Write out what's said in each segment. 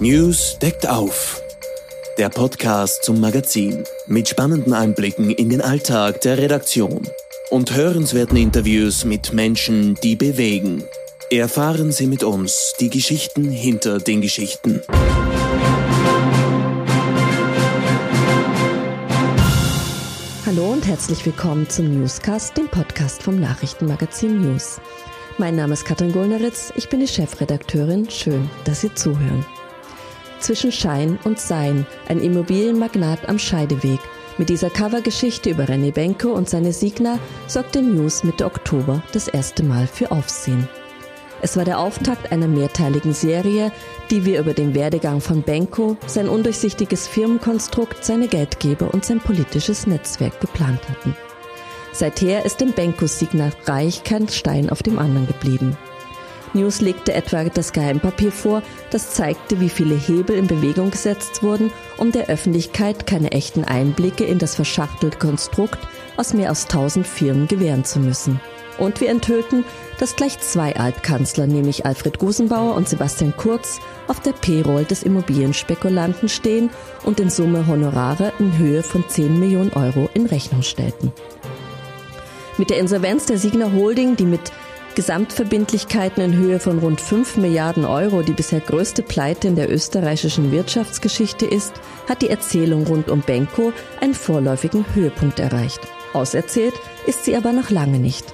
News deckt auf. Der Podcast zum Magazin mit spannenden Einblicken in den Alltag der Redaktion und hörenswerten Interviews mit Menschen, die bewegen. Erfahren Sie mit uns die Geschichten hinter den Geschichten. Hallo und herzlich willkommen zum Newscast, dem Podcast vom Nachrichtenmagazin News. Mein Name ist Katrin Gulneritz, ich bin die Chefredakteurin. Schön, dass Sie zuhören. Zwischen Schein und Sein, ein Immobilienmagnat am Scheideweg. Mit dieser Covergeschichte über René Benko und seine Signa sorgte News Mitte Oktober das erste Mal für Aufsehen. Es war der Auftakt einer mehrteiligen Serie, die wir über den Werdegang von Benko, sein undurchsichtiges Firmenkonstrukt, seine Geldgeber und sein politisches Netzwerk geplant hatten. Seither ist dem Benko-Signal Reich kein Stein auf dem anderen geblieben. News legte etwa das Geheimpapier vor, das zeigte, wie viele Hebel in Bewegung gesetzt wurden, um der Öffentlichkeit keine echten Einblicke in das verschachtelte Konstrukt aus mehr als tausend Firmen gewähren zu müssen. Und wir enthüllten, dass gleich zwei Altkanzler, nämlich Alfred Gusenbauer und Sebastian Kurz, auf der Payroll des Immobilienspekulanten stehen und in Summe Honorare in Höhe von 10 Millionen Euro in Rechnung stellten. Mit der Insolvenz der Signer Holding, die mit Gesamtverbindlichkeiten in Höhe von rund 5 Milliarden Euro die bisher größte Pleite in der österreichischen Wirtschaftsgeschichte ist, hat die Erzählung rund um Benko einen vorläufigen Höhepunkt erreicht. Auserzählt ist sie aber noch lange nicht.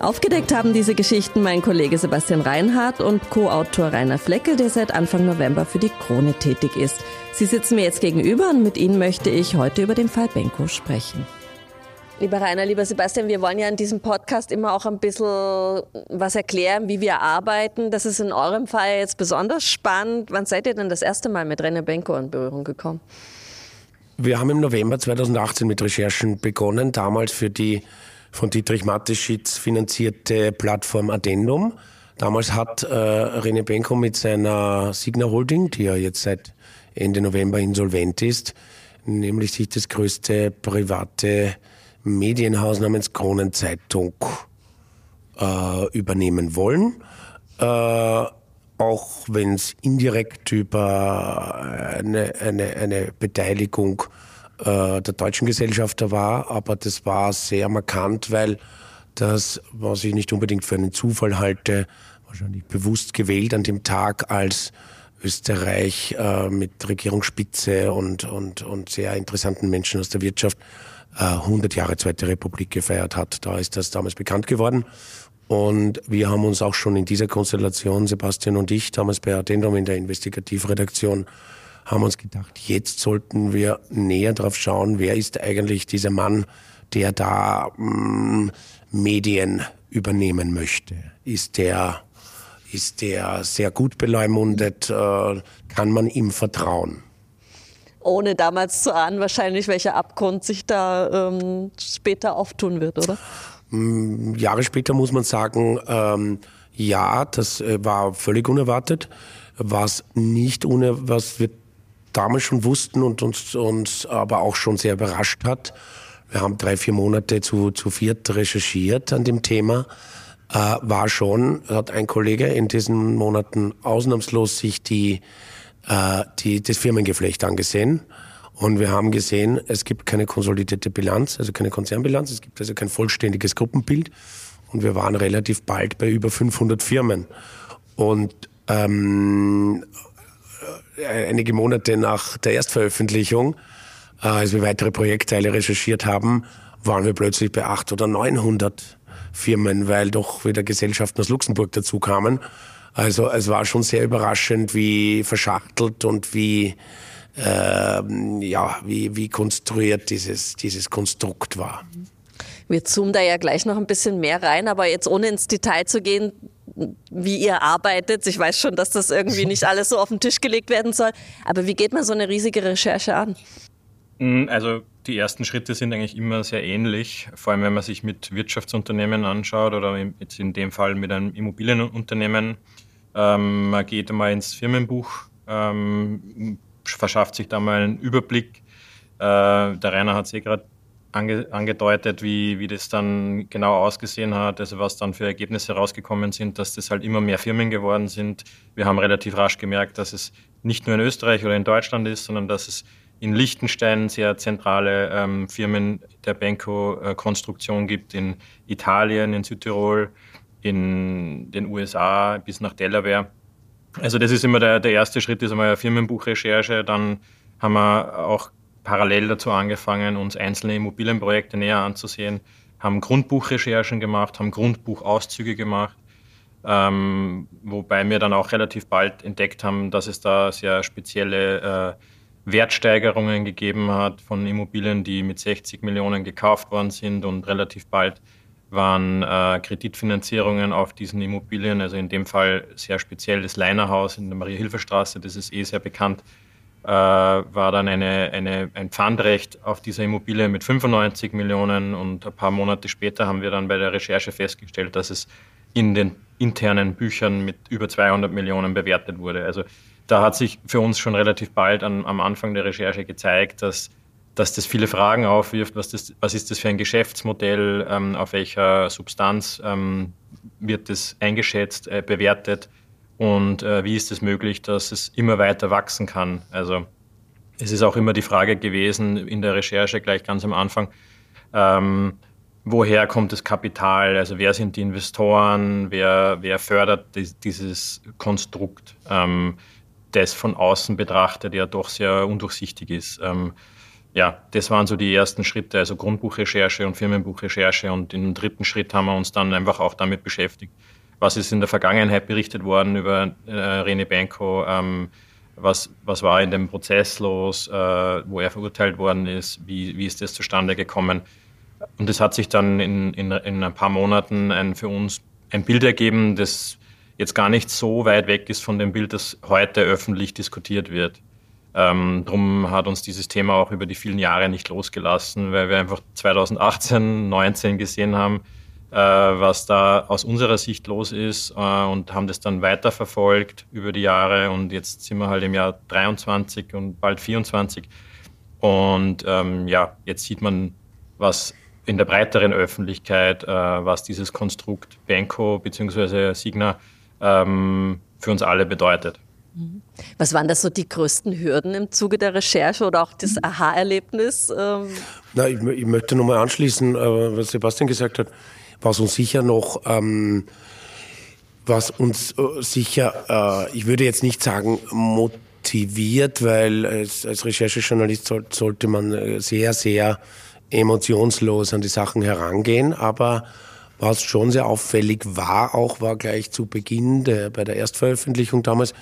Aufgedeckt haben diese Geschichten mein Kollege Sebastian Reinhardt und Co-Autor Rainer Fleckel, der seit Anfang November für die Krone tätig ist. Sie sitzen mir jetzt gegenüber und mit Ihnen möchte ich heute über den Fall Benko sprechen. Lieber Rainer, lieber Sebastian, wir wollen ja in diesem Podcast immer auch ein bisschen was erklären, wie wir arbeiten. Das ist in eurem Fall jetzt besonders spannend. Wann seid ihr denn das erste Mal mit René Benko in Berührung gekommen? Wir haben im November 2018 mit Recherchen begonnen, damals für die von Dietrich Mateschitz finanzierte Plattform Addendum. Damals hat äh, René Benko mit seiner Signa Holding, die ja jetzt seit Ende November insolvent ist, nämlich sich das größte private Medienhaus namens Kronenzeitung äh, übernehmen wollen. Äh, auch wenn es indirekt über eine, eine, eine Beteiligung äh, der deutschen Gesellschafter war, aber das war sehr markant, weil das, was ich nicht unbedingt für einen Zufall halte, wahrscheinlich bewusst gewählt an dem Tag, als Österreich äh, mit Regierungsspitze und, und, und sehr interessanten Menschen aus der Wirtschaft 100 Jahre Zweite Republik gefeiert hat. Da ist das damals bekannt geworden. Und wir haben uns auch schon in dieser Konstellation, Sebastian und ich, damals bei Addendum in der Investigativredaktion, haben uns gedacht, jetzt sollten wir näher drauf schauen, wer ist eigentlich dieser Mann, der da mh, mm, Medien übernehmen möchte. Ist der, ist der sehr gut beleumundet? Äh, kann man ihm vertrauen? Ohne damals zu ahnen, wahrscheinlich, welcher Abgrund sich da ähm, später auftun wird, oder? Mm, Jahre später muss man sagen, ähm, ja, das äh, war völlig unerwartet. Was nicht ohne, was wir damals schon wussten und uns, uns aber auch schon sehr überrascht hat. Wir haben drei, vier Monate zu, zu viert recherchiert an dem Thema. Äh, war schon, hat ein Kollege in diesen Monaten ausnahmslos sich die, äh, die, das Firmengeflecht angesehen. Und wir haben gesehen, es gibt keine konsolidierte Bilanz, also keine Konzernbilanz, es gibt also kein vollständiges Gruppenbild. Und wir waren relativ bald bei über 500 Firmen. Und ähm, äh, einige Monate nach der Erstveröffentlichung, äh, als wir weitere Projektteile recherchiert haben, waren wir plötzlich bei 800 oder 900 Firmen, weil doch wieder Gesellschaften aus Luxemburg dazu kamen. Also es war schon sehr überraschend, wie verschachtelt und wie, äh, ja, wie, wie konstruiert dieses, dieses Konstrukt war. Wir zoomen da ja gleich noch ein bisschen mehr rein, aber jetzt ohne ins Detail zu gehen, wie ihr arbeitet. Ich weiß schon, dass das irgendwie nicht alles so auf den Tisch gelegt werden soll. Aber wie geht man so eine riesige Recherche an? Mm, also die ersten Schritte sind eigentlich immer sehr ähnlich, vor allem wenn man sich mit Wirtschaftsunternehmen anschaut oder jetzt in dem Fall mit einem Immobilienunternehmen. Ähm, man geht einmal ins Firmenbuch, ähm, verschafft sich da mal einen Überblick. Äh, der Rainer hat es eh gerade ange, angedeutet, wie, wie das dann genau ausgesehen hat, also was dann für Ergebnisse rausgekommen sind, dass das halt immer mehr Firmen geworden sind. Wir haben relativ rasch gemerkt, dass es nicht nur in Österreich oder in Deutschland ist, sondern dass es in Liechtenstein sehr zentrale ähm, Firmen der Benko-Konstruktion gibt, in Italien, in Südtirol, in den USA bis nach Delaware. Also das ist immer der, der erste Schritt, ist einmal Firmenbuchrecherche. Dann haben wir auch parallel dazu angefangen, uns einzelne Immobilienprojekte näher anzusehen, haben Grundbuchrecherchen gemacht, haben Grundbuchauszüge gemacht, ähm, wobei wir dann auch relativ bald entdeckt haben, dass es da sehr spezielle äh, Wertsteigerungen gegeben hat von Immobilien, die mit 60 Millionen gekauft worden sind und relativ bald waren äh, Kreditfinanzierungen auf diesen Immobilien, also in dem Fall sehr speziell das Leinerhaus in der Maria-Hilfer-Straße, das ist eh sehr bekannt, äh, war dann eine, eine, ein Pfandrecht auf dieser Immobilie mit 95 Millionen und ein paar Monate später haben wir dann bei der Recherche festgestellt, dass es in den internen Büchern mit über 200 Millionen bewertet wurde. Also da hat sich für uns schon relativ bald an, am Anfang der Recherche gezeigt, dass, dass das viele Fragen aufwirft. Was, das, was ist das für ein Geschäftsmodell? Ähm, auf welcher Substanz ähm, wird das eingeschätzt, äh, bewertet? Und äh, wie ist es möglich, dass es immer weiter wachsen kann? Also es ist auch immer die Frage gewesen in der Recherche gleich ganz am Anfang, ähm, woher kommt das Kapital? Also wer sind die Investoren? Wer, wer fördert dieses Konstrukt? Ähm, das von außen betrachtet ja doch sehr undurchsichtig ist. Ja, das waren so die ersten Schritte, also Grundbuchrecherche und Firmenbuchrecherche. Und im dritten Schritt haben wir uns dann einfach auch damit beschäftigt, was ist in der Vergangenheit berichtet worden über äh, Rene Benko, ähm, was, was war in dem Prozess los, äh, wo er verurteilt worden ist, wie, wie ist das zustande gekommen. Und es hat sich dann in, in, in ein paar Monaten ein, für uns ein Bild ergeben, das jetzt gar nicht so weit weg ist von dem Bild, das heute öffentlich diskutiert wird. Ähm, drum hat uns dieses Thema auch über die vielen Jahre nicht losgelassen, weil wir einfach 2018, 2019 gesehen haben, äh, was da aus unserer Sicht los ist äh, und haben das dann weiterverfolgt über die Jahre und jetzt sind wir halt im Jahr 23 und bald 24 und ähm, ja, jetzt sieht man, was in der breiteren Öffentlichkeit, äh, was dieses Konstrukt Benko bzw. Signa ähm, für uns alle bedeutet. Mhm. Was waren da so die größten Hürden im Zuge der Recherche oder auch das Aha-Erlebnis? Ähm? Na, ich, ich möchte nochmal anschließen, äh, was Sebastian gesagt hat, was uns sicher noch, ähm, was uns äh, sicher, äh, ich würde jetzt nicht sagen motiviert, weil als, als Recherchejournalist soll, sollte man äh, sehr, sehr emotionslos an die Sachen herangehen, aber was schon sehr auffällig war, auch war gleich zu Beginn der, bei der Erstveröffentlichung damals,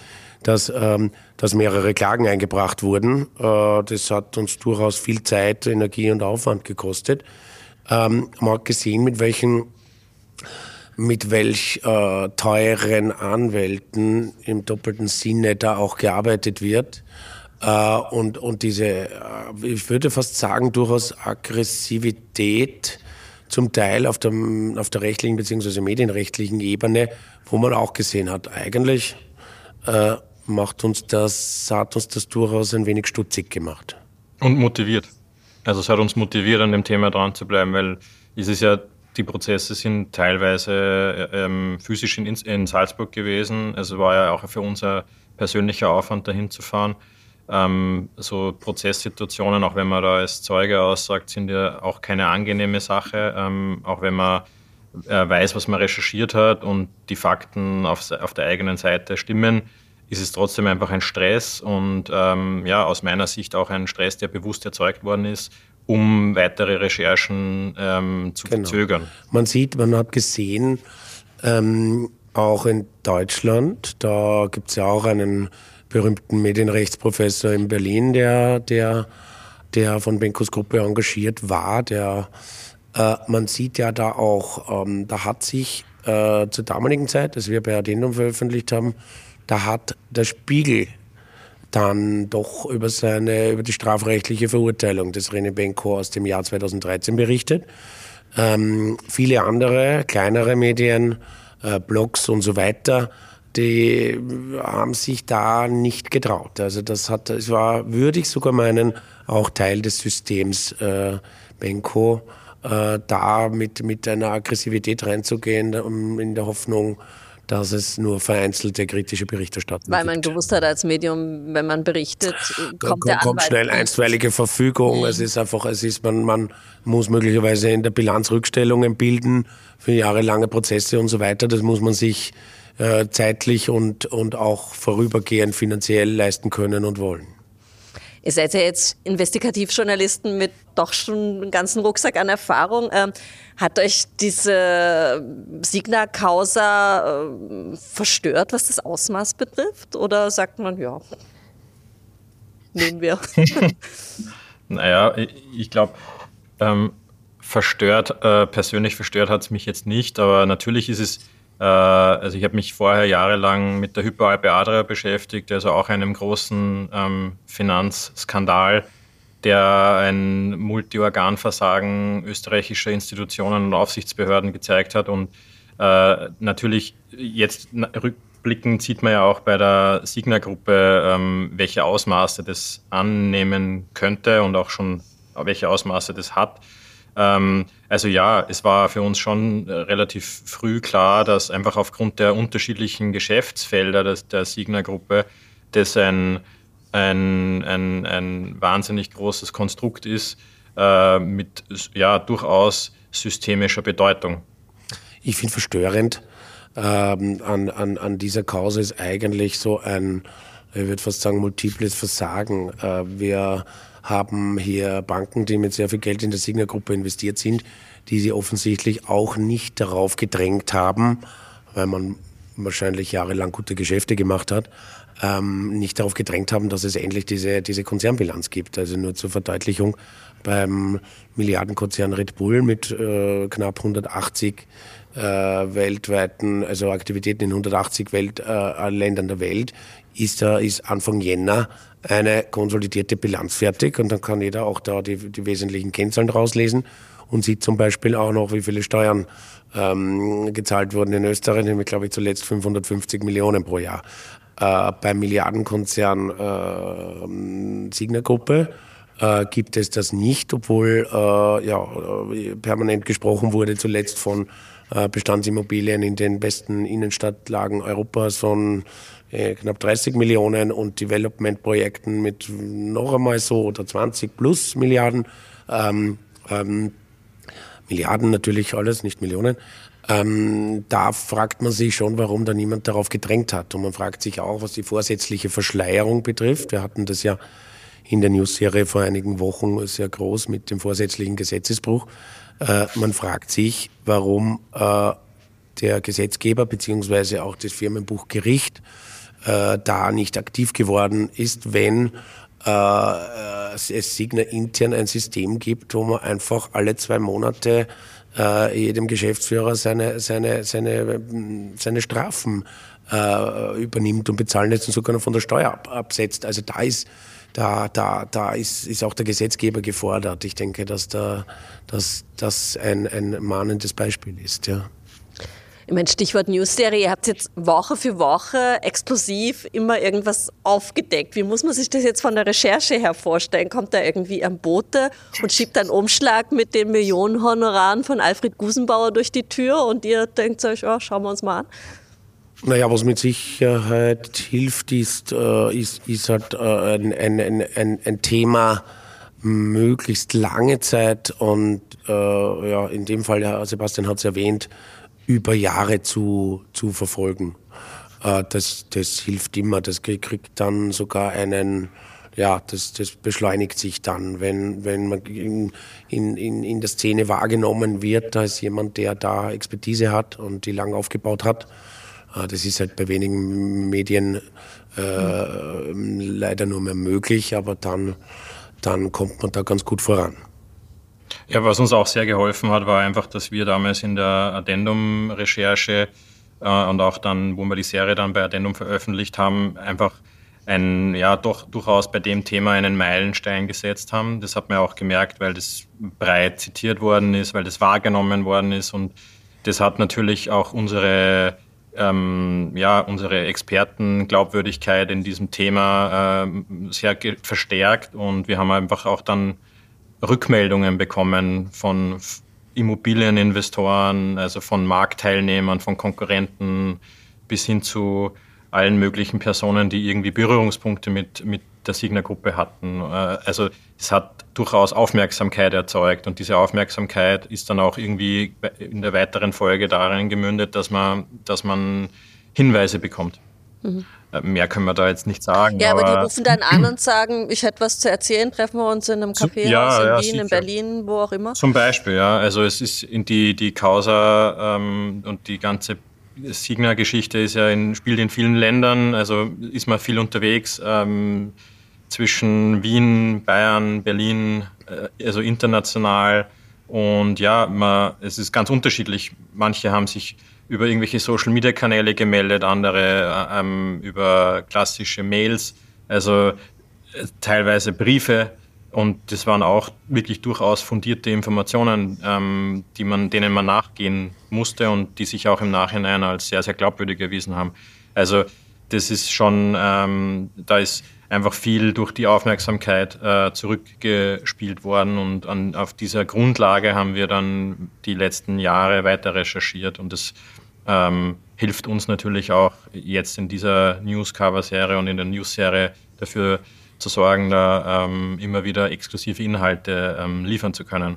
dass, ähm, dass mehrere Klagen eingebracht wurden. Äh, das hat uns durchaus viel Zeit, Energie und Aufwand gekostet. Ähm, man hat gesehen, mit welchen mit welch äh, teuren Anwälten im doppelten Sinne da auch gearbeitet wird. Äh, und, und diese, äh, ich würde fast sagen, durchaus Aggressivität zum Teil auf der, auf der rechtlichen bzw. medienrechtlichen Ebene, wo man auch gesehen hat, eigentlich äh, macht uns das, hat uns das durchaus ein wenig stutzig gemacht. Und motiviert. Also es hat uns motiviert, an dem Thema dran zu bleiben, weil es ist ja, die Prozesse sind teilweise ähm, physisch in, in Salzburg gewesen. Also war ja auch für uns ein persönlicher Aufwand, dahin zu fahren. Ähm, so Prozesssituationen, auch wenn man da als Zeuge aussagt, sind ja auch keine angenehme Sache, ähm, auch wenn man äh, weiß, was man recherchiert hat und die Fakten auf, auf der eigenen Seite stimmen, ist es trotzdem einfach ein Stress und ähm, ja, aus meiner Sicht auch ein Stress, der bewusst erzeugt worden ist, um weitere Recherchen ähm, zu genau. verzögern. Man sieht, man hat gesehen, ähm, auch in Deutschland, da gibt es ja auch einen berühmten Medienrechtsprofessor in Berlin, der, der, der von Benkos Gruppe engagiert war. Der, äh, man sieht ja da auch, ähm, da hat sich äh, zur damaligen Zeit, als wir bei Addendum veröffentlicht haben, da hat der Spiegel dann doch über seine, über die strafrechtliche Verurteilung des René Benko aus dem Jahr 2013 berichtet. Ähm, viele andere, kleinere Medien, äh, Blogs und so weiter die haben sich da nicht getraut. Also das hat, es war, würde ich sogar meinen, auch Teil des Systems äh, Benko, äh, da mit, mit einer Aggressivität reinzugehen, um in der Hoffnung, dass es nur vereinzelte kritische Berichterstattung Weil man gibt. gewusst hat als Medium, wenn man berichtet, kommt da der kommt, kommt Anwalt schnell einstweilige Verfügung. Mhm. Es ist einfach, es ist, man, man muss möglicherweise in der Bilanz Rückstellungen bilden für jahrelange Prozesse und so weiter. Das muss man sich äh, zeitlich und, und auch vorübergehend finanziell leisten können und wollen. Ihr seid ja jetzt Investigativjournalisten mit doch schon einem ganzen Rucksack an Erfahrung. Hat euch diese Signa-Causa äh, verstört, was das Ausmaß betrifft? Oder sagt man, ja, nehmen wir? Naja, ich- ich glaube, ähm, verstört, äh, persönlich verstört hat es mich jetzt nicht, aber natürlich ist es, äh, also ich habe mich vorher jahrelang mit der Hyperalpe Adria beschäftigt, also auch einem großen ähm, Finanzskandal, der ein Multiorganversagen österreichischer Institutionen und Aufsichtsbehörden gezeigt hat und äh, natürlich jetzt rückblickend sieht man ja auch bei der Signa-Gruppe, ähm, welche Ausmaße das annehmen könnte und auch schon welche Ausmaße das hat. Ähm, also ja, es war für uns schon äh, relativ früh klar, dass einfach aufgrund der unterschiedlichen Geschäftsfelder des, der Signa-Gruppe das ein, ein, ein, ein wahnsinnig großes Konstrukt ist äh, mit ja, durchaus systemischer Bedeutung. Ich finde verstörend ähm, an, an, an dieser Causa ist eigentlich so ein, ich würde fast sagen, multiples Versagen. Äh, wir haben hier Banken, die mit sehr viel Geld in der Signa-Gruppe investiert sind, die sie offensichtlich auch nicht darauf gedrängt haben, weil man wahrscheinlich jahrelang gute Geschäfte gemacht hat, ähm, nicht darauf gedrängt haben, dass es endlich diese, diese Konzernbilanz gibt. Also nur zur Verdeutlichung, beim Milliardenkonzern Red Bull mit äh, knapp 180 äh, weltweiten, also Aktivitäten in 180 Welt, äh, Ländern der Welt, ist, da ist Anfang Jänner eine konsolidierte Bilanz fertig und dann kann jeder auch da die, die wesentlichen Kennzahlen rauslesen und sieht zum Beispiel auch noch, wie viele Steuern ähm, gezahlt wurden in Österreich, nämlich glaube ich zuletzt 550 Millionen pro Jahr. Äh, beim Milliardenkonzern äh, Signa-Gruppe äh, gibt es das nicht, obwohl äh, ja, äh, permanent gesprochen wurde zuletzt von äh, Bestandsimmobilien in den besten Innenstadtlagen Europas von äh, knapp 30 Millionen und Development-Projekten mit noch einmal so oder 20 plus Milliarden. Ähm, ähm, Milliarden natürlich alles, nicht Millionen. Ähm, da fragt man sich schon, warum da niemand darauf gedrängt hat. Und man fragt sich auch, was die vorsätzliche Verschleierung betrifft. Wir hatten das ja in der News-Serie vor einigen Wochen sehr groß mit dem vorsätzlichen Gesetzesbruch. Äh, man fragt sich, warum äh, der Gesetzgeber beziehungsweise auch das Firmenbuchgericht äh, da nicht aktiv geworden ist, wenn äh, es Signa intern ein System gibt, wo man einfach alle zwei Monate äh, jedem Geschäftsführer seine, seine, seine, seine Strafen äh, übernimmt und bezahlen lässt und sogar noch von der Steuer ab, absetzt. Also da ist da, da, da ist, ist auch der Gesetzgeber gefordert. Ich denke, dass da, dass das ein, ein mahnendes Beispiel ist, ja. Ich meine, Stichwort News-Serie, ihr habt jetzt Woche für Woche exklusiv immer irgendwas aufgedeckt. Wie muss man sich das jetzt von der Recherche her vorstellen? Kommt da irgendwie ein Bote und schiebt einen Umschlag mit den Millionenhonoraren von Alfred Gusenbauer durch die Tür und ihr denkt euch, oh, schauen wir uns mal an? Naja, was mit Sicherheit hilft, ist, äh, ist, ist halt äh, ein, ein, ein, ein Thema möglichst lange Zeit und äh, ja, in dem Fall, Herr Sebastian hat es erwähnt, über Jahre zu, zu verfolgen. Äh, das, das hilft immer. Das kriegt dann sogar einen, ja, das, das beschleunigt sich dann, wenn, wenn man in, in, in der Szene wahrgenommen wird, da ist jemand, der da Expertise hat und die lang aufgebaut hat. Äh, das ist halt bei wenigen Medien äh, leider nur mehr möglich, aber dann, dann kommt man da ganz gut voran. Ja, was uns auch sehr geholfen hat, war einfach, dass wir damals in der Addendum-Recherche äh, und auch dann, wo wir die Serie dann bei Addendum veröffentlicht haben, einfach ein, ja, doch durchaus bei dem Thema einen Meilenstein gesetzt haben. Das hat man auch gemerkt, weil das breit zitiert worden ist, weil das wahrgenommen worden ist und das hat natürlich auch unsere ähm, ja, unsere Expertenglaubwürdigkeit in diesem Thema äh, sehr verstärkt und wir haben einfach auch dann Rückmeldungen bekommen von Immobilieninvestoren, also von Marktteilnehmern, von Konkurrenten, bis hin zu allen möglichen Personen, die irgendwie Berührungspunkte mit, mit der Signer-Gruppe hatten. Äh, also es hat durchaus Aufmerksamkeit erzeugt und diese Aufmerksamkeit ist dann auch irgendwie in der weiteren Folge darin gemündet, dass man, dass man Hinweise bekommt. Mhm. Mehr können wir da jetzt nicht sagen. Ja, aber, aber, die rufen dann an und sagen, ich hätte was zu erzählen, treffen wir uns in einem Café ja, in ja, Wien, sicher. in Berlin, wo auch immer. Zum Beispiel, ja. Also es ist in die, die Causa ähm, und die ganze Signa-Geschichte ist ja in, spielt in vielen Ländern, also ist man viel unterwegs ähm, zwischen Wien, Bayern, Berlin, äh, also international. Und ja, man, es ist ganz unterschiedlich. Manche haben sich über irgendwelche Social-Media-Kanäle gemeldet, andere äh, ähm, über klassische Mails, also äh, teilweise Briefe. Und das waren auch wirklich durchaus fundierte Informationen, ähm, die man, denen man nachgehen musste und die sich auch im Nachhinein als sehr, sehr glaubwürdig erwiesen haben. Also das ist schon, ähm, da ist einfach viel durch die Aufmerksamkeit äh, zurückgespielt worden und an, auf dieser Grundlage haben wir dann die letzten Jahre weiter recherchiert und das ähm, hilft uns natürlich auch jetzt in dieser News-Cover-Serie und in der News-Serie dafür zu sorgen, da ähm, immer wieder exklusive Inhalte ähm, liefern zu können.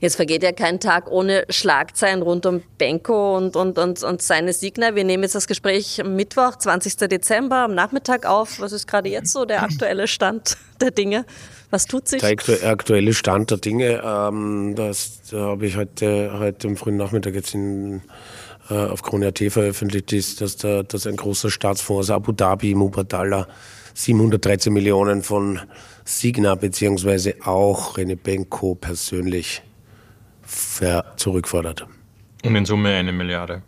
Jetzt vergeht ja kein Tag ohne Schlagzeilen rund um Benko und, und, und, und seine Signer. Wir nehmen jetzt das Gespräch Mittwoch, 20. Dezember, am Nachmittag auf. Was ist gerade jetzt so der aktuelle Stand der Dinge? Was tut sich? Der aktuelle Stand der Dinge, ähm, das da habe ich heute, heute am frühen Nachmittag jetzt in äh, auf Krone.at veröffentlicht ist, dass, da, dass ein großer Staatsfonds aus Abu Dhabi, Mubadala, 713 Millionen von Signa beziehungsweise auch René Benko persönlich zurückfordert. Und in Summe eine Milliarde.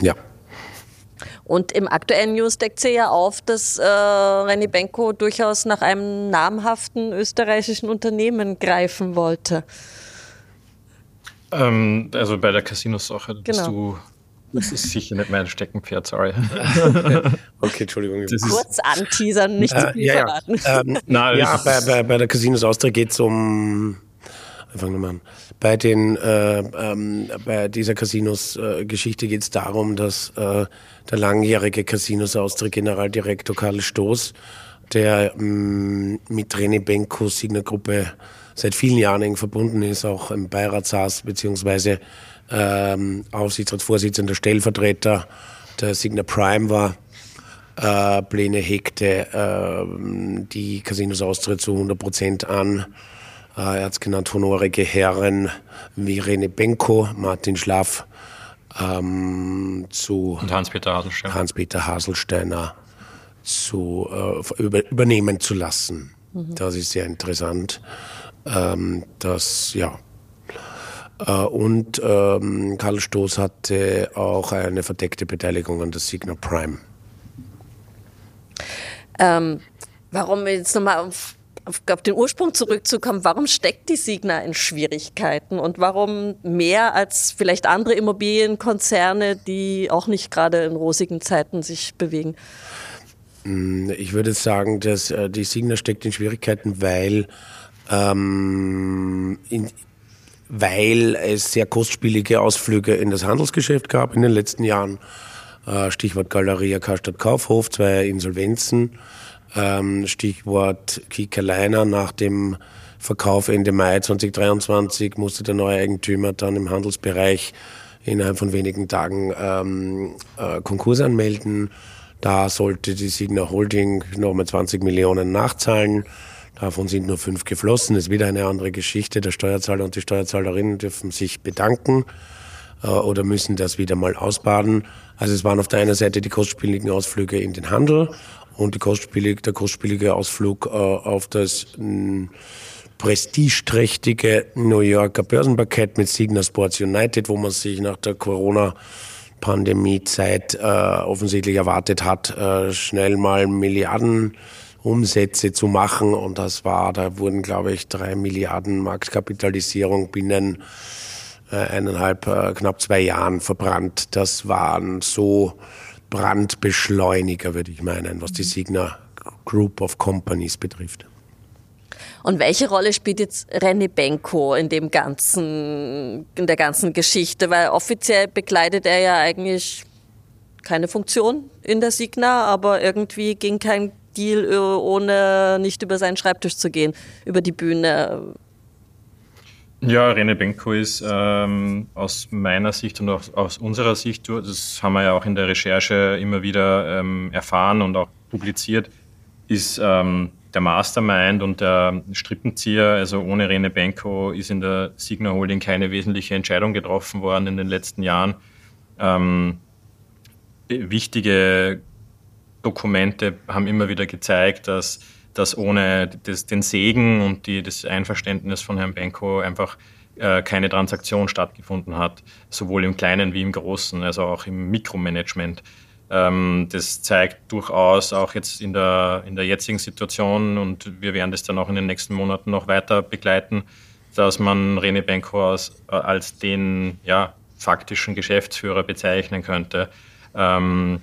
Ja. Und im aktuellen News deckt sie ja auf, dass äh, René Benko durchaus nach einem namhaften österreichischen Unternehmen greifen wollte. Ähm, also bei der Casino-Sache genau. bist du das ist sicher nicht mein Steckenpferd, sorry. okay, Entschuldigung. Das Kurz anteasern, nicht zu viel ja, verraten. Ja, ähm, Nein, ja bei, bei, bei, der Casinos Austria geht es um. Fangen wir mal. Bei, den, äh, ähm, bei dieser Casinos-Geschichte äh, geht es darum, dass äh, der langjährige Casinos Austria Generaldirektor Karl Stoß, der ähm, mit René Benko Signer Gruppe seit vielen Jahren eng verbunden ist, auch im Beirat saß, beziehungsweise ähm, Aufsichtsratsvorsitzender, Stellvertreter der Signa Prime war, äh, Pläne hegte, äh, die Casinos Austria zu 100 Prozent an. Äh, er hat es genannt honorige Herren wie Rene Benko, Martin Schlaff, ähm, zu und Hans-Peter Haselsteiner, Hans Haselsteiner zu, äh, über, übernehmen zu lassen. Mhm. Das ist sehr interessant. Ähm, das, ja, äh, und ähm, Karl Stoß hatte auch eine verdeckte Beteiligung an der Signal Prime. Ähm, warum jetzt nochmal auf, auf, auf, den Ursprung zurückzukommen, warum steckt die Signa in Schwierigkeiten und warum mehr als vielleicht andere Immobilienkonzerne, die auch nicht gerade in rosigen Zeiten sich bewegen? Hm, ich würde sagen, dass äh, die Signa steckt in Schwierigkeiten, weil ähm, in, weil es sehr kostspielige Ausflüge in das Handelsgeschäft gab in den letzten Jahren. Äh, Stichwort Galeria Karstadt Kaufhof, zwei Insolvenzen. Ähm, Stichwort Kiekerleiner nach dem Verkauf Ende Mai 2023 musste der neue Eigentümer dann im Handelsbereich innerhalb von wenigen Tagen ähm, äh, Konkurs anmelden. Da sollte die Signa Holding nochmal 20 Millionen nachzahlen. Davon sind nur fünf geflossen. Das ist wieder eine andere Geschichte. Der Steuerzahler und die Steuerzahlerinnen dürfen sich bedanken äh, oder müssen das wieder mal ausbaden. Also es waren auf der einen Seite die kostspieligen Ausflüge in den Handel und die kostspielige, der kostspielige Ausflug äh, auf das mh, prestigeträchtige New Yorker Börsenparkett mit Signa Sports United, wo man sich nach der Corona Pandemiezeit äh, offensichtlich erwartet hat, äh, schnell mal Milliarden Umsätze zu machen. Und das war, da wurden, glaube ich, drei Milliarden Marktkapitalisierung binnen äh, eineinhalb, äh, knapp zwei Jahren verbrannt. Das waren so Brandbeschleuniger, würde ich meinen, was die Signa Group of Companies betrifft. Und welche Rolle spielt jetzt René Benko in dem ganzen, in der ganzen Geschichte? Weil offiziell bekleidet er ja eigentlich keine Funktion in der Signa, aber irgendwie ging kein Deal, äh, ohne nicht über seinen Schreibtisch zu gehen, über die Bühne. Ja, René Benko ist ähm, aus meiner Sicht und auch aus unserer Sicht, das haben wir ja auch in der Recherche immer wieder ähm, erfahren und auch publiziert, ist ähm, der Mastermind und der Strippenzieher. Also ohne René Benko ist in der Signa Holding keine wesentliche Entscheidung getroffen worden in den letzten Jahren. Ähm, wichtige Dokumente haben immer wieder gezeigt, dass dass ohne das, den Segen und die, das Einverständnis von Herrn Benko einfach äh, keine Transaktion stattgefunden hat, sowohl im Kleinen wie im Großen, also auch im Mikromanagement. Ähm, das zeigt durchaus auch jetzt in der, in der jetzigen Situation und wir werden das dann auch in den nächsten Monaten noch weiter begleiten, dass man René Benko als, als den ja, faktischen Geschäftsführer bezeichnen könnte. Ähm,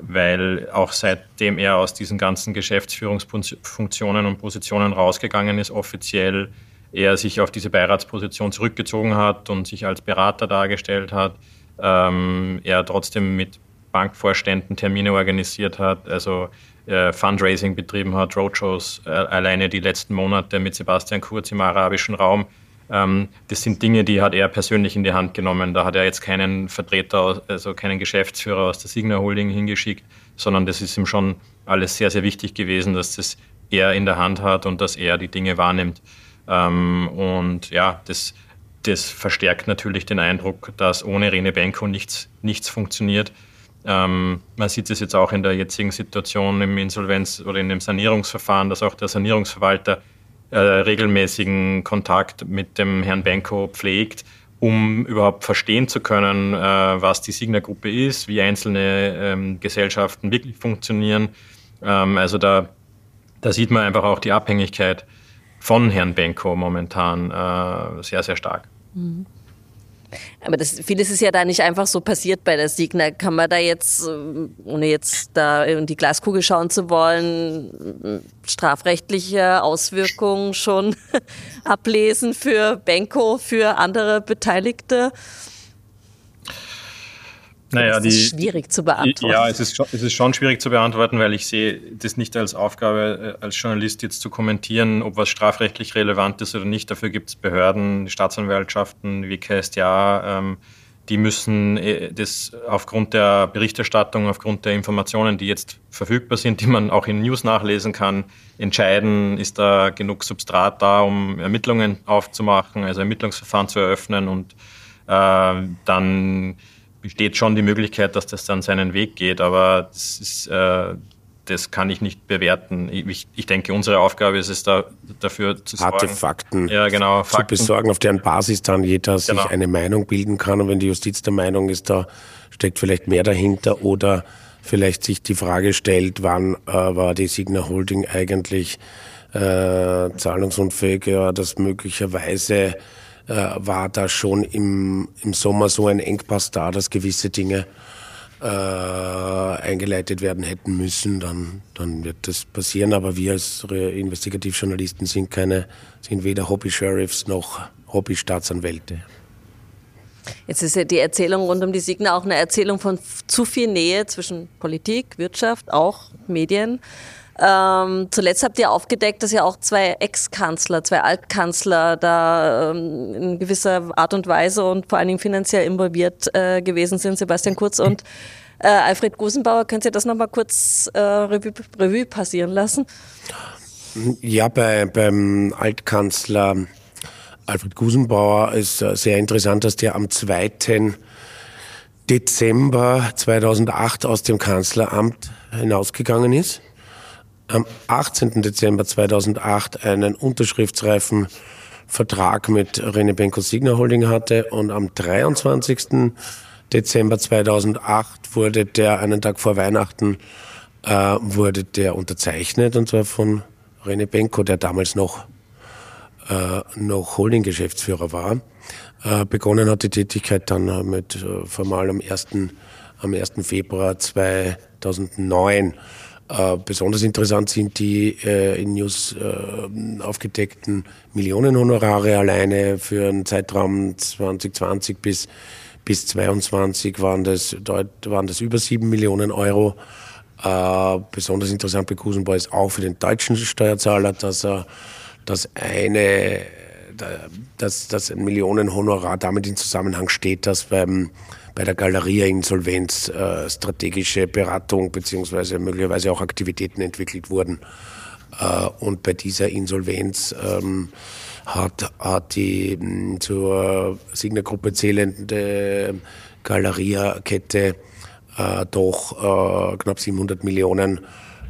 weil auch seitdem er aus diesen ganzen Geschäftsführungsfunktionen und Positionen rausgegangen ist, offiziell er sich auf diese Beiratsposition zurückgezogen hat und sich als Berater dargestellt hat, ähm, er trotzdem mit Bankvorständen Termine organisiert hat, also äh, Fundraising betrieben hat, Roadshows äh, alleine die letzten Monate mit Sebastian Kurz im arabischen Raum das sind Dinge, die hat er persönlich in die Hand genommen. Da hat er jetzt keinen Vertreter, also keinen Geschäftsführer aus der Signa Holding hingeschickt, sondern das ist ihm schon alles sehr, sehr wichtig gewesen, dass das er in der Hand hat und dass er die Dinge wahrnimmt. Ähm, und ja, das, das verstärkt natürlich den Eindruck, dass ohne Rene Benko nichts, nichts funktioniert. Ähm, man sieht es jetzt auch in der jetzigen Situation im Insolvenz- oder in dem Sanierungsverfahren, dass auch der Sanierungsverwalter äh, regelmäßigen Kontakt mit dem Herrn Benko pflegt, um überhaupt verstehen zu können, äh, was die Signa-Gruppe ist, wie einzelne ähm, Gesellschaften wirklich funktionieren. Ähm, also da, da sieht man einfach auch die Abhängigkeit von Herrn Benko momentan äh, sehr, sehr stark. Mhm. Aber das, vieles ist ja da nicht einfach so passiert bei der Signa. Kann man da jetzt, äh, ohne jetzt da in die Glaskugel schauen zu wollen, strafrechtliche Auswirkungen schon ablesen für Benko, für andere Beteiligte? Naja, das ist schwierig zu beantworten. Ja, es ist, schon, es ist schon schwierig zu beantworten, weil ich sehe das nicht als Aufgabe, äh, als Journalist jetzt zu kommentieren, ob was strafrechtlich relevant ist oder nicht. Dafür gibt es Behörden, Staatsanwaltschaften, wie KSDA, ähm, die müssen äh, das aufgrund der Berichterstattung, aufgrund der Informationen, die jetzt verfügbar sind, die man auch in News nachlesen kann, entscheiden, ist da genug Substrat da, um Ermittlungen aufzumachen, also Ermittlungsverfahren zu eröffnen und äh, dann besteht schon die Möglichkeit, dass das dann seinen Weg geht, aber das, ist, äh, das kann ich nicht bewerten. Ich, ich, denke, unsere Aufgabe ist es da, dafür zu sorgen. Harte Fakten, ja, genau, Fakten zu besorgen, auf deren Basis dann jeder genau. sich eine Meinung bilden kann. Und wenn die Justiz der Meinung ist, da steckt vielleicht mehr dahinter oder vielleicht sich die Frage stellt, wann äh, war die Signa Holding eigentlich äh, zahlungsunfähig, ja, dass möglicherweise äh, war da schon im, im Sommer so ein Engpass da, dass gewisse Dinge äh, eingeleitet werden hätten müssen, dann, dann wird das passieren. Aber wir als Investigativjournalisten sind keine, sind weder Hobby-Sheriffs noch Hobby-Staatsanwälte. Jetzt ist ja die Erzählung rund um die Signa auch eine Erzählung von zu viel Nähe zwischen Politik, Wirtschaft, auch Medien. Ähm, zuletzt habt ihr aufgedeckt, dass ja auch zwei Ex-Kanzler, zwei Altkanzler da ähm, in gewisser Art und Weise und vor allen Dingen finanziell involviert äh, gewesen sind, Sebastian Kurz und äh, Alfred Gusenbauer. Könnt ihr das nochmal kurz äh, Revue, Revue passieren lassen? Ja, bei, beim Altkanzler Alfred Gusenbauer ist äh, sehr interessant, dass der am 2. Dezember 2008 aus dem Kanzleramt hinausgegangen ist am 18. Dezember 2008 einen unterschriftsreifen Vertrag mit René Benko Signa Holding hatte und am 23. Dezember 2008 wurde der, einen Tag vor Weihnachten, äh, wurde der unterzeichnet und zwar von René Benko, der damals noch, äh, noch Holding-Geschäftsführer war. Äh, begonnen hat die Tätigkeit dann mit äh, formal am 1. am 1. Februar 2009. Äh, Äh, besonders interessant sind die äh, in News äh, aufgedeckten Millionenhonorare alleine für einen Zeitraum 2020 bis bis 22 waren das, waren das über 7 Millionen Euro. Äh, besonders interessant bei Kusenbau ist auch für den deutschen Steuerzahler, dass er dass eine dass, dass ein Millionenhonorar damit in Zusammenhang steht, dass beim bei der Galeria-Insolvenz äh, strategische Beratung beziehungsweise möglicherweise auch Aktivitäten entwickelt wurden. Äh, und bei dieser Insolvenz ähm, hat, hat die mh, hm, zur Signa-Gruppe zählende Galeria-Kette äh, doch äh, knapp 700 Millionen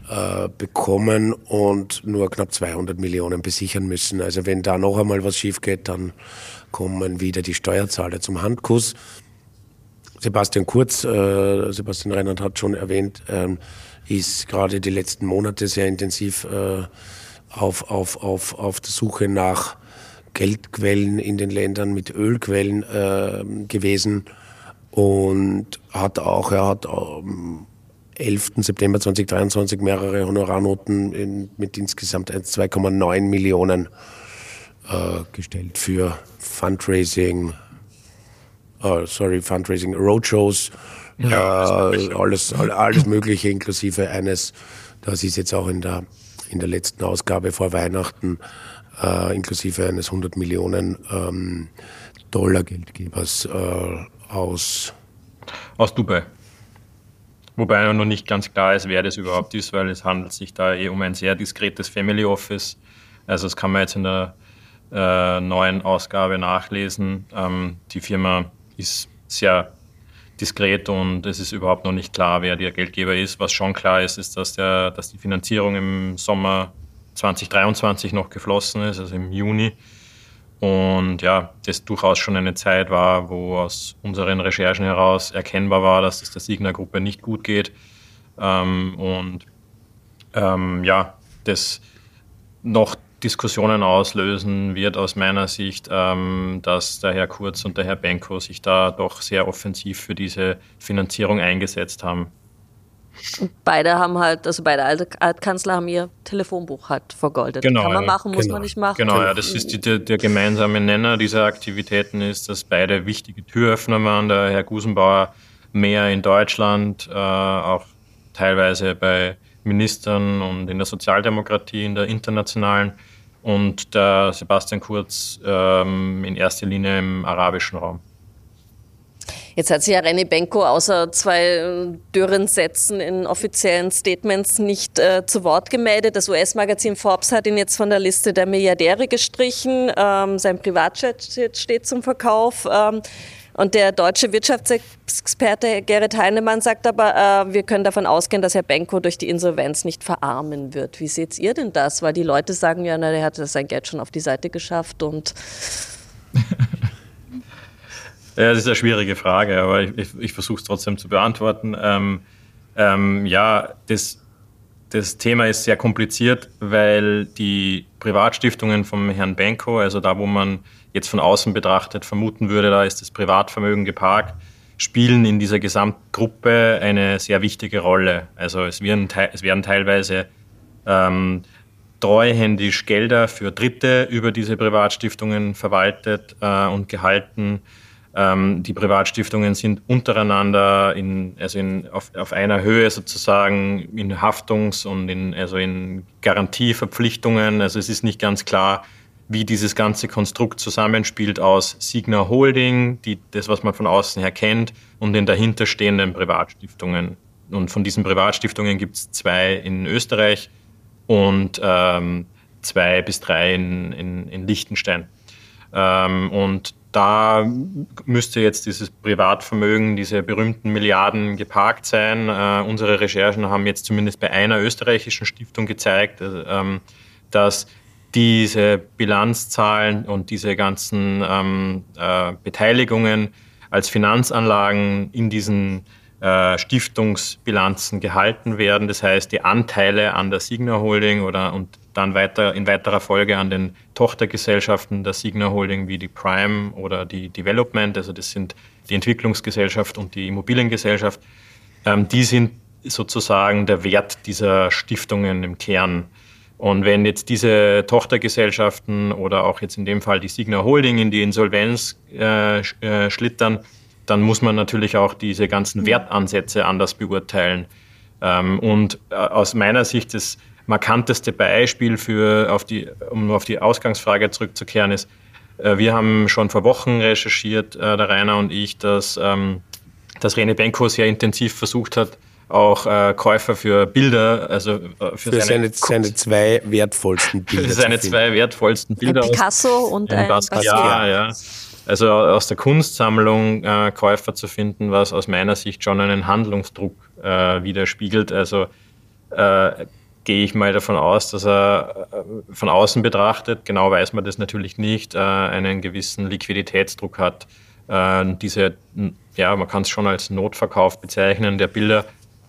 äh, bekommen und nur knapp 200 Millionen besichern müssen. Also wenn da noch einmal was schief geht, dann kommen wieder die Steuerzahler zum Handkuss. Sebastian Kurz, äh, Sebastian Reinhardt hat schon erwähnt, ähm, ist gerade die letzten Monate sehr intensiv äh, auf, auf, auf, auf der Suche nach Geldquellen in den Ländern mit Ölquellen äh, gewesen und hat auch, er hat am 11. September 2023 mehrere Honorarnoten in, mit insgesamt 2,9 Millionen äh, gestellt für Fundraising, uh, sorry, Fundraising, Roadshows, ja, äh, alles, alles Mögliche inklusive eines, das ist jetzt auch in der, in der letzten Ausgabe vor Weihnachten, äh, inklusive eines 100 Millionen ähm, Dollar Geldgebers äh, aus aus Dubai. Wobei noch nicht ganz klar ist, wer das überhaupt ist, weil es handelt sich da eh um ein sehr diskretes Family Office. Also das kann man jetzt in der äh, neuen Ausgabe nachlesen. Ähm, die Firma ist sehr diskret und es ist überhaupt noch nicht klar, wer der Geldgeber ist. Was schon klar ist, ist, dass, der, dass die Finanzierung im Sommer 2023 noch geflossen ist, also im Juni. Und ja, das durchaus schon eine Zeit war, wo aus unseren Recherchen heraus erkennbar war, dass es der Signa-Gruppe nicht gut geht. Ähm, und ähm, ja, das noch Diskussionen auslösen wird aus meiner Sicht, ähm, dass der Herr Kurz und der Herr Benko sich da doch sehr offensiv für diese Finanzierung eingesetzt haben. Beide haben halt, also beide Altkanzler haben ihr Telefonbuch halt vergoldet. Genau, Kann man machen, muss genau. man nicht machen. Genau, ja, das ist die, der, der, gemeinsame Nenner dieser Aktivitäten ist, dass beide wichtige Türöffner waren. Der Herr Gusenbauer mehr in Deutschland, äh, auch teilweise bei Ministern und in der Sozialdemokratie, in der internationalen und der Sebastian Kurz ähm, in erster Linie im arabischen Raum. Jetzt hat sich ja René Benko außer zwei dürren Sätzen in offiziellen Statements nicht äh, zu Wort gemeldet. Das US-Magazin Forbes hat ihn jetzt von der Liste der Milliardäre gestrichen. Ähm, sein Privatjet steht zum Verkauf. Ähm, und der deutsche Wirtschaftsexperte Gerrit Heinemann sagt aber, äh, wir können davon ausgehen, dass Herr Benko durch die Insolvenz nicht verarmen wird. Wie seht ihr denn das? Weil die Leute sagen ja, na, der hat sein Geld schon auf die Seite geschafft und Ja, das ist eine schwierige Frage, aber ich, ich, ich versuche es trotzdem zu beantworten. Ähm, ähm, ja, das, das Thema ist sehr kompliziert, weil die Privatstiftungen vom Herrn Benko, also da, wo man jetzt von außen betrachtet vermuten würde, da ist das Privatvermögen geparkt, spielen in dieser Gesamtgruppe eine sehr wichtige Rolle. Also es werden, es werden teilweise ähm, treuhändisch Gelder für Dritte über diese Privatstiftungen verwaltet äh, und gehalten. Ähm, die Privatstiftungen sind untereinander in, also in, auf, auf einer Höhe sozusagen in Haftungs- und in, also in Garantieverpflichtungen. Also es ist nicht ganz klar, wie dieses ganze Konstrukt zusammenspielt aus Signa Holding, die, das, was man von außen her kennt, und den dahinterstehenden Privatstiftungen. Und von diesen Privatstiftungen gibt es zwei in Österreich und ähm, zwei bis drei in, in, in Liechtenstein. Ähm, und da müsste jetzt dieses Privatvermögen, diese berühmten Milliarden geparkt sein. Äh, unsere Recherchen haben jetzt zumindest bei einer österreichischen Stiftung gezeigt, äh, ähm, dass diese Bilanzzahlen und diese ganzen ähm, äh, Beteiligungen als Finanzanlagen in diesen äh, Stiftungsbilanzen gehalten werden. Das heißt, die Anteile an der Signa Holding oder und dann weiter in weiterer Folge an den Tochtergesellschaften der Signa Holding wie die Prime oder die Development, also das sind die Entwicklungsgesellschaft und die Immobiliengesellschaft, ähm, die sind sozusagen der Wert dieser Stiftungen im Kern. Und wenn jetzt diese Tochtergesellschaften oder auch jetzt in dem Fall die Signa Holding in die Insolvenz äh, äh, schlittern, dann muss man natürlich auch diese ganzen mhm. Wertansätze anders beurteilen. Ähm, und äh, aus meiner Sicht das markanteste Beispiel für, auf die, um auf die Ausgangsfrage zurückzukehren, ist, äh, wir haben schon vor Wochen recherchiert, äh, der Rainer und ich, dass, ähm, dass Rene Benko sehr intensiv versucht hat, auch äh, Käufer für Bilder, also äh, für, für seine, seine, seine, zwei wertvollsten Bilder. Für seine zwei wertvollsten Bilder. Ein Picasso aus, und ein, ein Basquiat. Ja, ja. Also aus der Kunstsammlung äh, Käufer zu finden, was aus meiner Sicht schon einen Handlungsdruck äh, widerspiegelt. Also äh, gehe ich mal davon aus, dass er äh, von außen betrachtet, genau weiß man das natürlich nicht, äh, einen gewissen Liquiditätsdruck hat. Äh, diese, ja, man kann es schon als Notverkauf bezeichnen, der Bilder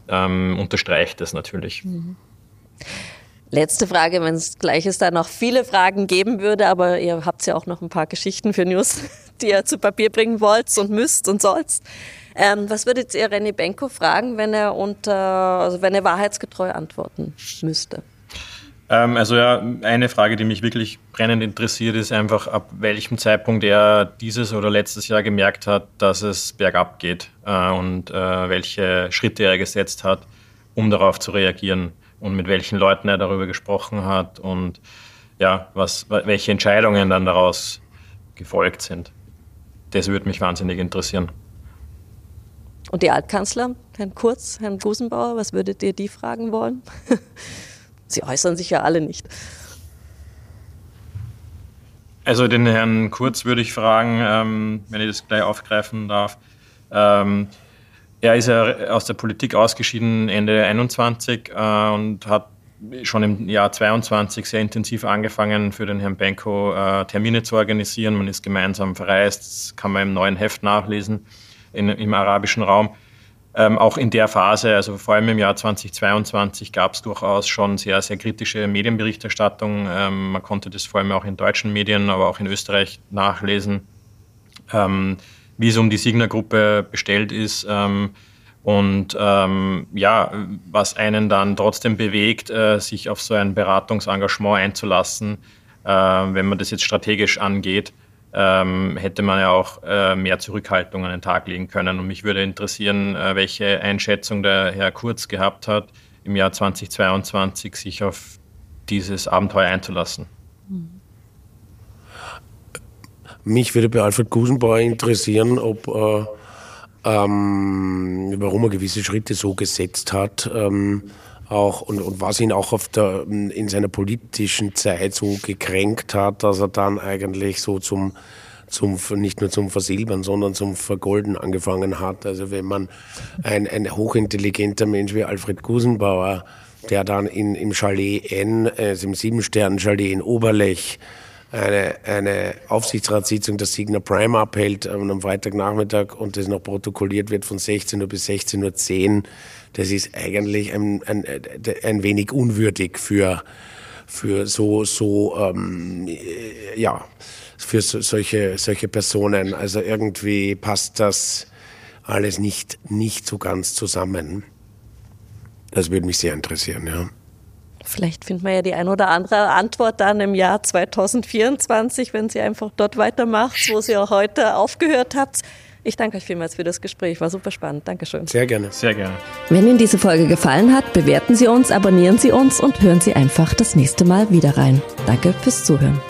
ähm, unterstreicht das natürlich. Mhm. Letzte Frage, wenn es gleich ist, da noch viele Fragen geben würde, aber ihr habt ja auch noch ein paar Geschichten für News, die ihr zu Papier bringen wollt und müsst und sollst. Ähm, was würdet ihr René Benko fragen, wenn er unter, also wenn er wahrheitsgetreu antworten müsste? Ähm, also ja, eine Frage, die mich wirklich brennend interessiert, ist einfach, ab welchem Zeitpunkt er dieses oder letztes Jahr gemerkt hat, dass es bergab geht äh, und äh, welche Schritte er gesetzt hat, um darauf zu reagieren und mit welchen Leuten er darüber gesprochen hat und ja, was, welche Entscheidungen dann daraus gefolgt sind. Das würde mich wahnsinnig interessieren. Und die Altkanzler, Herrn Kurz, Herrn Gusenbauer, was würdet ihr die fragen wollen? Sie äußern sich ja alle nicht. Also den Herrn Kurz würde ich fragen, ähm, wenn ich das gleich aufgreifen darf. Ähm, er ist ja aus der Politik ausgeschieden Ende 21 äh, und hat schon im Jahr 22 sehr intensiv angefangen, für den Herrn Benko äh, Termine zu organisieren. Man ist gemeinsam verreist, das kann man im neuen Heft nachlesen in, im arabischen Raum. Ähm, auch in der Phase, also vor allem im Jahr 2022, gab es durchaus schon sehr, sehr kritische Medienberichterstattung. Ähm, man konnte das vor allem auch in deutschen Medien, aber auch in Österreich nachlesen, ähm, wie es um die Signer-Gruppe bestellt ist. Ähm, und ähm, ja, was einen dann trotzdem bewegt, äh, sich auf so ein Beratungsengagement einzulassen, äh, wenn man das jetzt strategisch angeht ähm, hätte man ja auch äh, mehr Zurückhaltung an den Tag legen können. Und mich würde interessieren, äh, welche Einschätzung der Herr Kurz gehabt hat, im Jahr 2022 sich auf dieses Abenteuer einzulassen. Mich würde bei Alfred Gusenbauer interessieren, ob, äh, ähm, warum er gewisse Schritte so gesetzt hat. Ähm, auch und, und was ihn auch auf der, in seiner politischen Zeit so gekränkt hat, dass er dann eigentlich so zum, zum nicht nur zum Versilbern, sondern zum Vergolden angefangen hat. Also wenn man ein, ein hochintelligenter Mensch wie Alfred Gusenbauer, der dann in, im Chalet N, also im Siebenstern-Chalet in Oberlech, eine, eine Aufsichtsratssitzung der Signa Prime abhält am Freitagnachmittag und das noch protokolliert wird von 16 Uhr bis 16.10 Uhr, das ist eigentlich ein, ein, ein wenig unwürdig für, für so, so ähm, ja, für so, solche, solche Personen. Also irgendwie passt das alles nicht, nicht so ganz zusammen. Das würde mich sehr interessieren, ja. Vielleicht findet man ja die ein oder andere Antwort dann im Jahr 2024, wenn Sie einfach dort weitermacht, wo Sie auch heute aufgehört habt. Ich danke euch vielmals für das Gespräch, war super spannend. Dankeschön. Sehr gerne. Sehr gerne. Wenn Ihnen diese Folge gefallen hat, bewerten Sie uns, abonnieren Sie uns und hören Sie einfach das nächste Mal wieder rein. Danke fürs Zuhören.